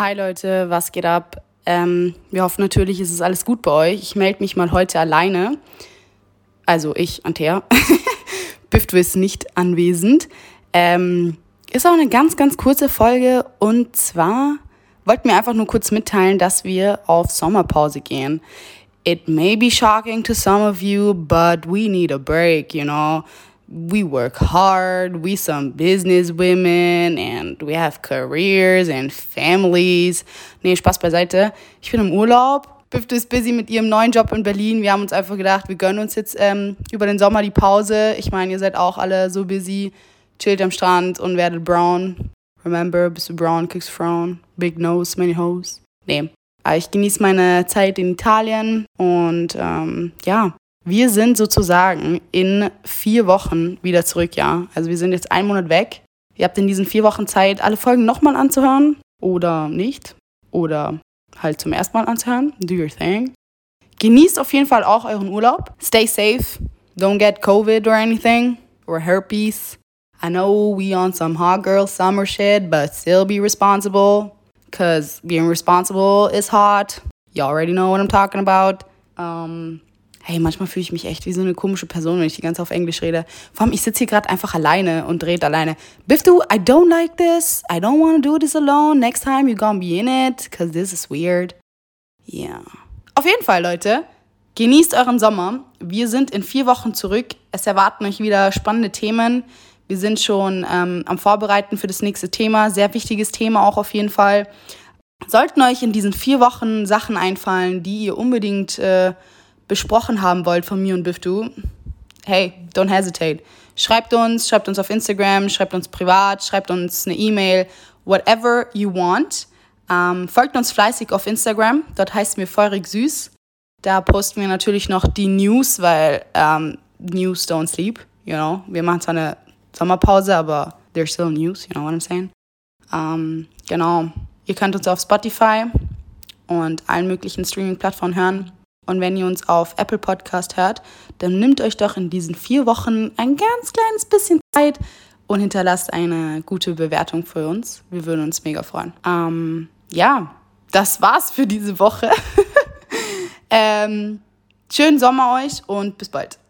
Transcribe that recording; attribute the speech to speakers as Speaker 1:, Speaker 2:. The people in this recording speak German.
Speaker 1: Hi Leute, was geht ab? Ähm, wir hoffen natürlich, es ist alles gut bei euch. Ich melde mich mal heute alleine. Also ich, Antea. Bifto ist nicht anwesend. Ähm, ist auch eine ganz, ganz kurze Folge. Und zwar wollten wir einfach nur kurz mitteilen, dass wir auf Sommerpause gehen. It may be shocking to some of you, but we need a break, you know. We work hard, we some business women and we have careers and families. Nee, Spaß beiseite. Ich bin im Urlaub. Bifte ist busy mit ihrem neuen Job in Berlin. Wir haben uns einfach gedacht, wir gönnen uns jetzt ähm, über den Sommer die Pause. Ich meine, ihr seid auch alle so busy, chillt am Strand und werdet brown. Remember, bist du brown, kriegst Frauen. Big nose, many hoes. Nee. Aber ich genieße meine Zeit in Italien und ähm, ja, wir sind sozusagen in vier Wochen wieder zurück, ja. Also wir sind jetzt einen Monat weg. Ihr habt in diesen vier Wochen Zeit, alle Folgen nochmal anzuhören oder nicht. Oder halt zum ersten Mal anzuhören. Do your thing. Genießt auf jeden Fall auch euren Urlaub. Stay safe. Don't get COVID or anything. Or herpes. I know we on some hot girl summer shit, but still be responsible. Cause being responsible is hot. You already know what I'm talking about. Um, hey, manchmal fühle ich mich echt wie so eine komische Person, wenn ich die ganze Zeit auf Englisch rede. Vor allem, ich sitze hier gerade einfach alleine und drehe alleine. Biftu, I don't like this. I don't want to do this alone. Next time you're gonna be in it, because this is weird. Yeah. Auf jeden Fall, Leute, genießt euren Sommer. Wir sind in vier Wochen zurück. Es erwarten euch wieder spannende Themen. Wir sind schon ähm, am Vorbereiten für das nächste Thema. Sehr wichtiges Thema auch auf jeden Fall. Sollten euch in diesen vier Wochen Sachen einfallen, die ihr unbedingt äh, besprochen haben wollt von mir und Biftu, hey, don't hesitate. Schreibt uns, schreibt uns auf Instagram, schreibt uns privat, schreibt uns eine E-Mail, whatever you want. Ähm, folgt uns fleißig auf Instagram, dort heißt mir feurig süß. Da posten wir natürlich noch die News, weil ähm, News don't sleep, you know. Wir machen zwar eine Sommerpause, aber there's still news, you know what I'm saying? Ähm, genau. Ihr könnt uns auf Spotify und allen möglichen Streaming-Plattformen hören. Und wenn ihr uns auf Apple Podcast hört, dann nimmt euch doch in diesen vier Wochen ein ganz kleines bisschen Zeit und hinterlasst eine gute Bewertung für uns. Wir würden uns mega freuen. Ähm, ja, das war's für diese Woche. ähm, schönen Sommer euch und bis bald.